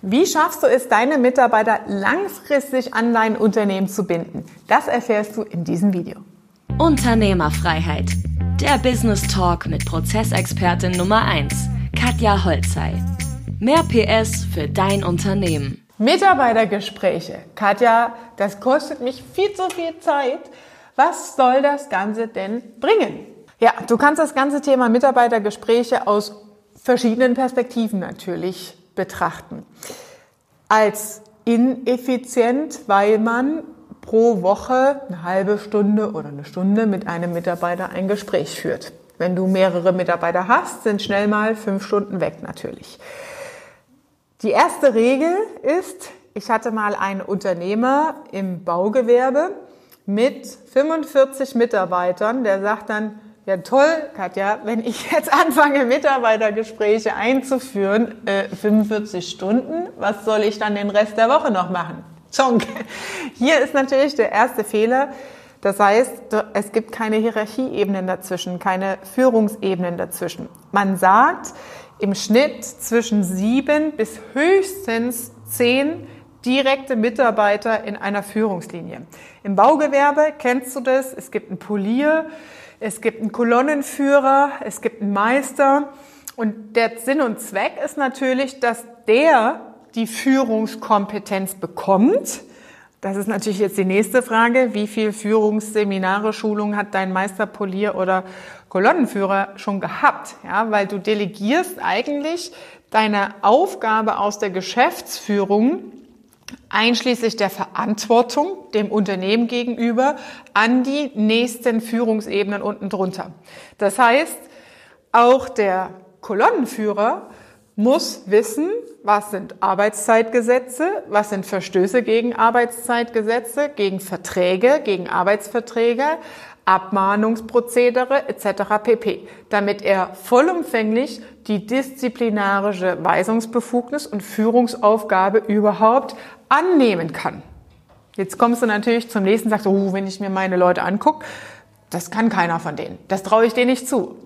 Wie schaffst du es, deine Mitarbeiter langfristig an dein Unternehmen zu binden? Das erfährst du in diesem Video. Unternehmerfreiheit. Der Business Talk mit Prozessexpertin Nummer 1, Katja Holzei. Mehr PS für dein Unternehmen. Mitarbeitergespräche. Katja, das kostet mich viel zu viel Zeit. Was soll das Ganze denn bringen? Ja, du kannst das ganze Thema Mitarbeitergespräche aus verschiedenen Perspektiven natürlich betrachten. Als ineffizient, weil man pro Woche eine halbe Stunde oder eine Stunde mit einem Mitarbeiter ein Gespräch führt. Wenn du mehrere Mitarbeiter hast, sind schnell mal fünf Stunden weg natürlich. Die erste Regel ist, ich hatte mal einen Unternehmer im Baugewerbe mit 45 Mitarbeitern, der sagt dann, ja toll, Katja, wenn ich jetzt anfange, Mitarbeitergespräche einzuführen, äh, 45 Stunden, was soll ich dann den Rest der Woche noch machen? Zonk. Hier ist natürlich der erste Fehler. Das heißt, es gibt keine Hierarchieebenen dazwischen, keine Führungsebenen dazwischen. Man sagt im Schnitt zwischen sieben bis höchstens zehn direkte Mitarbeiter in einer Führungslinie. Im Baugewerbe kennst du das. Es gibt einen Polier, es gibt einen Kolonnenführer, es gibt einen Meister. Und der Sinn und Zweck ist natürlich, dass der die Führungskompetenz bekommt. Das ist natürlich jetzt die nächste Frage. Wie viel Führungsseminare, Schulungen hat dein Meister, Polier oder Kolonnenführer schon gehabt? Ja, weil du delegierst eigentlich deine Aufgabe aus der Geschäftsführung einschließlich der Verantwortung dem Unternehmen gegenüber an die nächsten Führungsebenen unten drunter. Das heißt, auch der Kolonnenführer muss wissen, was sind Arbeitszeitgesetze, was sind Verstöße gegen Arbeitszeitgesetze, gegen Verträge, gegen Arbeitsverträge, Abmahnungsprozedere etc. pp, damit er vollumfänglich die disziplinarische Weisungsbefugnis und Führungsaufgabe überhaupt annehmen kann. Jetzt kommst du natürlich zum nächsten und sagst, oh, wenn ich mir meine Leute angucke, das kann keiner von denen. Das traue ich denen nicht zu.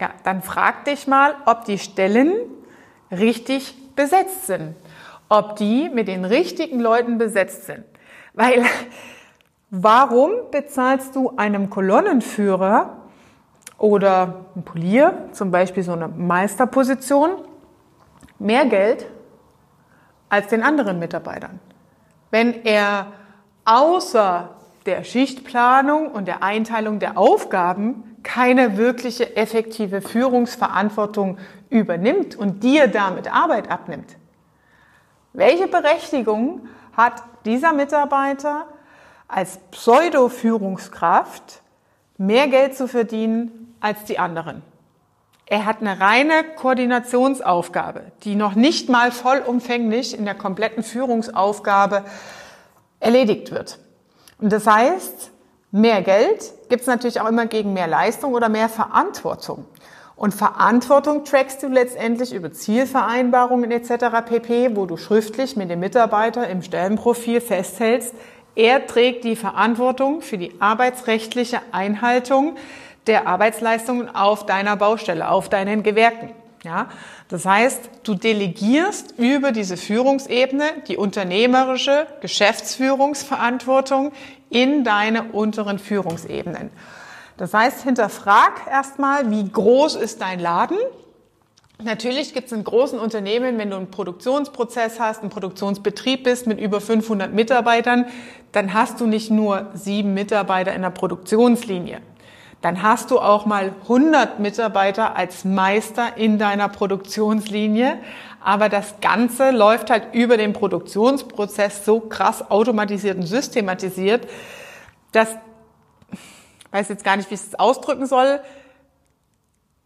Ja, dann frag dich mal, ob die Stellen richtig besetzt sind. Ob die mit den richtigen Leuten besetzt sind. Weil Warum bezahlst du einem Kolonnenführer oder einem Polier, zum Beispiel so eine Meisterposition, mehr Geld als den anderen Mitarbeitern? Wenn er außer der Schichtplanung und der Einteilung der Aufgaben keine wirkliche effektive Führungsverantwortung übernimmt und dir damit Arbeit abnimmt. Welche Berechtigung hat dieser Mitarbeiter, als Pseudo-Führungskraft mehr Geld zu verdienen als die anderen. Er hat eine reine Koordinationsaufgabe, die noch nicht mal vollumfänglich in der kompletten Führungsaufgabe erledigt wird. Und das heißt, mehr Geld gibt es natürlich auch immer gegen mehr Leistung oder mehr Verantwortung. Und Verantwortung trackst du letztendlich über Zielvereinbarungen etc. pp, wo du schriftlich mit dem Mitarbeiter im Stellenprofil festhältst, er trägt die Verantwortung für die arbeitsrechtliche Einhaltung der Arbeitsleistungen auf deiner Baustelle, auf deinen Gewerken. Ja, das heißt, du delegierst über diese Führungsebene die unternehmerische Geschäftsführungsverantwortung in deine unteren Führungsebenen. Das heißt, hinterfrag erstmal, wie groß ist dein Laden? Natürlich gibt es in großen Unternehmen, wenn du einen Produktionsprozess hast, einen Produktionsbetrieb bist mit über 500 Mitarbeitern, dann hast du nicht nur sieben Mitarbeiter in der Produktionslinie. Dann hast du auch mal 100 Mitarbeiter als Meister in deiner Produktionslinie. Aber das Ganze läuft halt über den Produktionsprozess so krass automatisiert und systematisiert, dass, ich weiß jetzt gar nicht, wie ich es ausdrücken soll,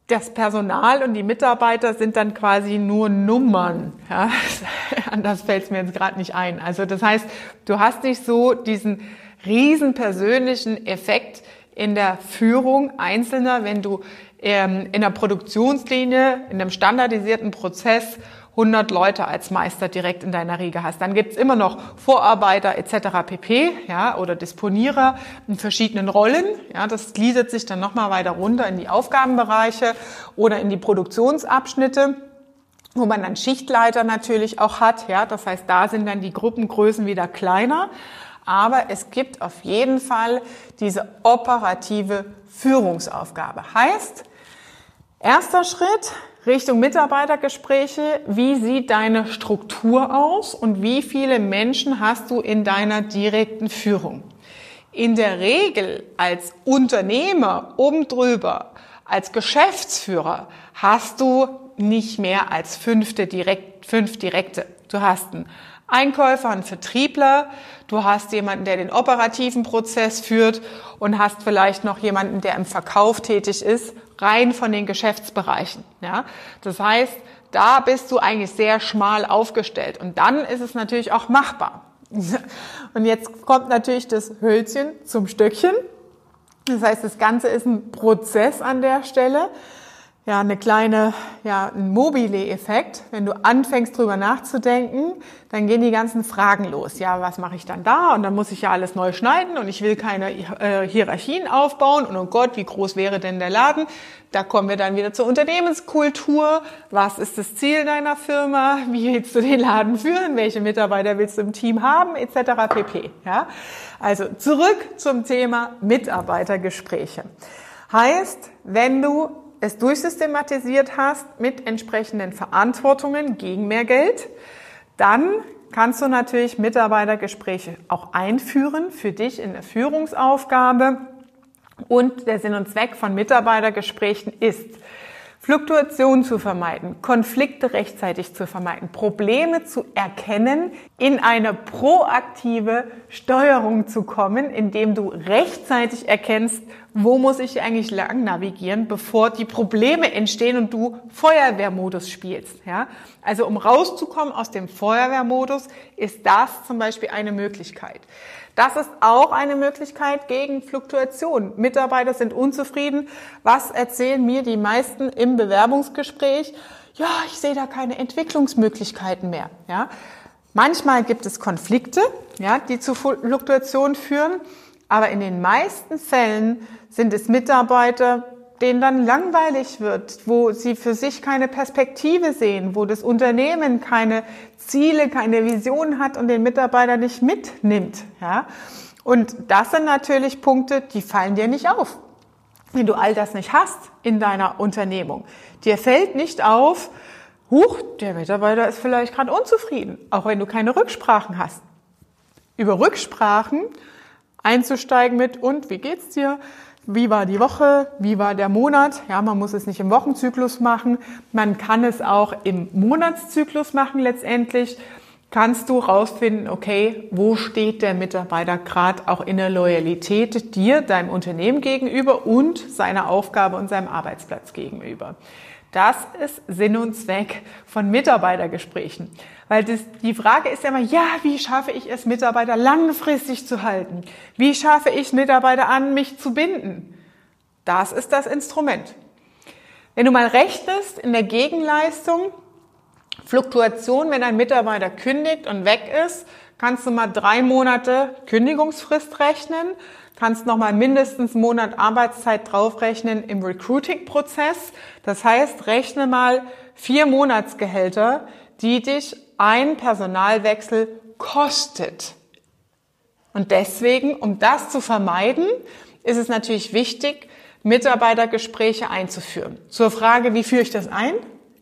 das Personal und die Mitarbeiter sind dann quasi nur Nummern. Ja, anders fällt es mir jetzt gerade nicht ein. Also das heißt, du hast nicht so diesen riesen persönlichen Effekt in der Führung Einzelner, wenn du ähm, in der Produktionslinie, in einem standardisierten Prozess 100 Leute als Meister direkt in deiner Riege hast. Dann gibt's immer noch Vorarbeiter etc. pp. Ja, oder Disponierer in verschiedenen Rollen. Ja, das gliedert sich dann nochmal weiter runter in die Aufgabenbereiche oder in die Produktionsabschnitte. wo man dann Schichtleiter natürlich auch hat. Ja, das heißt, da sind dann die Gruppengrößen wieder kleiner. Aber es gibt auf jeden Fall diese operative Führungsaufgabe. Heißt, erster Schritt Richtung Mitarbeitergespräche. Wie sieht deine Struktur aus und wie viele Menschen hast du in deiner direkten Führung? In der Regel als Unternehmer oben drüber, als Geschäftsführer hast du nicht mehr als fünfte direkt, fünf Direkte. Du hast einen Einkäufer, einen Vertriebler, du hast jemanden, der den operativen Prozess führt und hast vielleicht noch jemanden, der im Verkauf tätig ist, rein von den Geschäftsbereichen. Ja? Das heißt, da bist du eigentlich sehr schmal aufgestellt und dann ist es natürlich auch machbar. Und jetzt kommt natürlich das Hölzchen zum Stöckchen. Das heißt, das Ganze ist ein Prozess an der Stelle ja, eine kleine, ja, ein Mobile-Effekt. Wenn du anfängst drüber nachzudenken, dann gehen die ganzen Fragen los. Ja, was mache ich dann da? Und dann muss ich ja alles neu schneiden und ich will keine äh, Hierarchien aufbauen. Und oh Gott, wie groß wäre denn der Laden? Da kommen wir dann wieder zur Unternehmenskultur. Was ist das Ziel deiner Firma? Wie willst du den Laden führen? Welche Mitarbeiter willst du im Team haben? Etc. pp. Ja? Also zurück zum Thema Mitarbeitergespräche. Heißt, wenn du es durchsystematisiert hast mit entsprechenden Verantwortungen gegen mehr Geld, dann kannst du natürlich Mitarbeitergespräche auch einführen für dich in der Führungsaufgabe. Und der Sinn und Zweck von Mitarbeitergesprächen ist, Fluktuationen zu vermeiden, Konflikte rechtzeitig zu vermeiden, Probleme zu erkennen, in eine proaktive Steuerung zu kommen, indem du rechtzeitig erkennst, wo muss ich eigentlich lang navigieren, bevor die Probleme entstehen und du Feuerwehrmodus spielst. Ja? Also um rauszukommen aus dem Feuerwehrmodus ist das zum Beispiel eine Möglichkeit. Das ist auch eine Möglichkeit gegen Fluktuation. Mitarbeiter sind unzufrieden. Was erzählen mir die meisten im Bewerbungsgespräch? Ja, ich sehe da keine Entwicklungsmöglichkeiten mehr. Ja, manchmal gibt es Konflikte, ja, die zu Fluktuation führen. Aber in den meisten Fällen sind es Mitarbeiter, denen dann langweilig wird, wo sie für sich keine Perspektive sehen, wo das Unternehmen keine Ziele, keine Vision hat und den Mitarbeiter nicht mitnimmt. Ja? Und das sind natürlich Punkte, die fallen dir nicht auf. Wenn du all das nicht hast in deiner Unternehmung, dir fällt nicht auf, huch, der Mitarbeiter ist vielleicht gerade unzufrieden, auch wenn du keine Rücksprachen hast. Über Rücksprachen einzusteigen mit, und wie geht's dir? Wie war die Woche, wie war der Monat. Ja, man muss es nicht im Wochenzyklus machen, man kann es auch im Monatszyklus machen letztendlich. Kannst du rausfinden, okay, wo steht der Mitarbeiter gerade auch in der Loyalität dir, deinem Unternehmen gegenüber und seiner Aufgabe und seinem Arbeitsplatz gegenüber. Das ist Sinn und Zweck von Mitarbeitergesprächen. Weil das, die Frage ist ja immer, ja, wie schaffe ich es, Mitarbeiter langfristig zu halten? Wie schaffe ich Mitarbeiter an, mich zu binden? Das ist das Instrument. Wenn du mal rechnest in der Gegenleistung, Fluktuation, wenn ein Mitarbeiter kündigt und weg ist, kannst du mal drei Monate Kündigungsfrist rechnen, kannst noch mal mindestens einen Monat Arbeitszeit draufrechnen im Recruiting-Prozess. Das heißt, rechne mal vier Monatsgehälter, die dich ein Personalwechsel kostet. Und deswegen, um das zu vermeiden, ist es natürlich wichtig, Mitarbeitergespräche einzuführen. Zur Frage, wie führe ich das ein?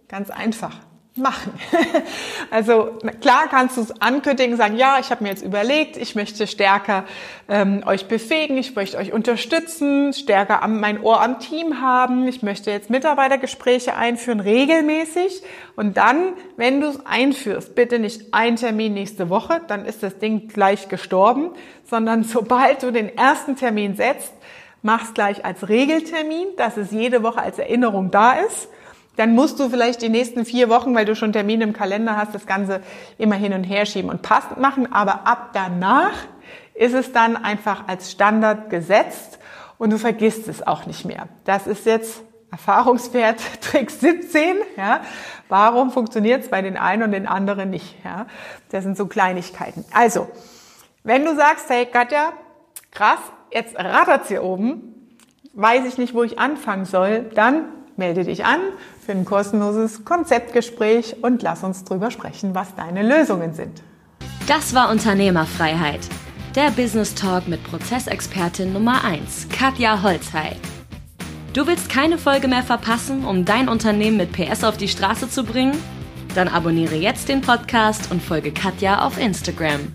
Ganz einfach machen. Also klar kannst du es ankündigen, sagen, ja, ich habe mir jetzt überlegt, ich möchte stärker ähm, euch befähigen, ich möchte euch unterstützen, stärker am, mein Ohr am Team haben, ich möchte jetzt Mitarbeitergespräche einführen, regelmäßig. Und dann, wenn du es einführst, bitte nicht ein Termin nächste Woche, dann ist das Ding gleich gestorben, sondern sobald du den ersten Termin setzt, mach's gleich als Regeltermin, dass es jede Woche als Erinnerung da ist dann musst du vielleicht die nächsten vier Wochen, weil du schon Termine im Kalender hast, das Ganze immer hin und her schieben und passend machen. Aber ab danach ist es dann einfach als Standard gesetzt und du vergisst es auch nicht mehr. Das ist jetzt Erfahrungswert Trick 17. Ja. Warum funktioniert es bei den einen und den anderen nicht? Ja. Das sind so Kleinigkeiten. Also, wenn du sagst, hey Katja, krass, jetzt rattert's hier oben, weiß ich nicht, wo ich anfangen soll, dann melde dich an für ein kostenloses Konzeptgespräch und lass uns drüber sprechen, was deine Lösungen sind. Das war Unternehmerfreiheit. Der Business Talk mit Prozessexpertin Nummer 1, Katja Holzhey. Du willst keine Folge mehr verpassen, um dein Unternehmen mit PS auf die Straße zu bringen? Dann abonniere jetzt den Podcast und folge Katja auf Instagram.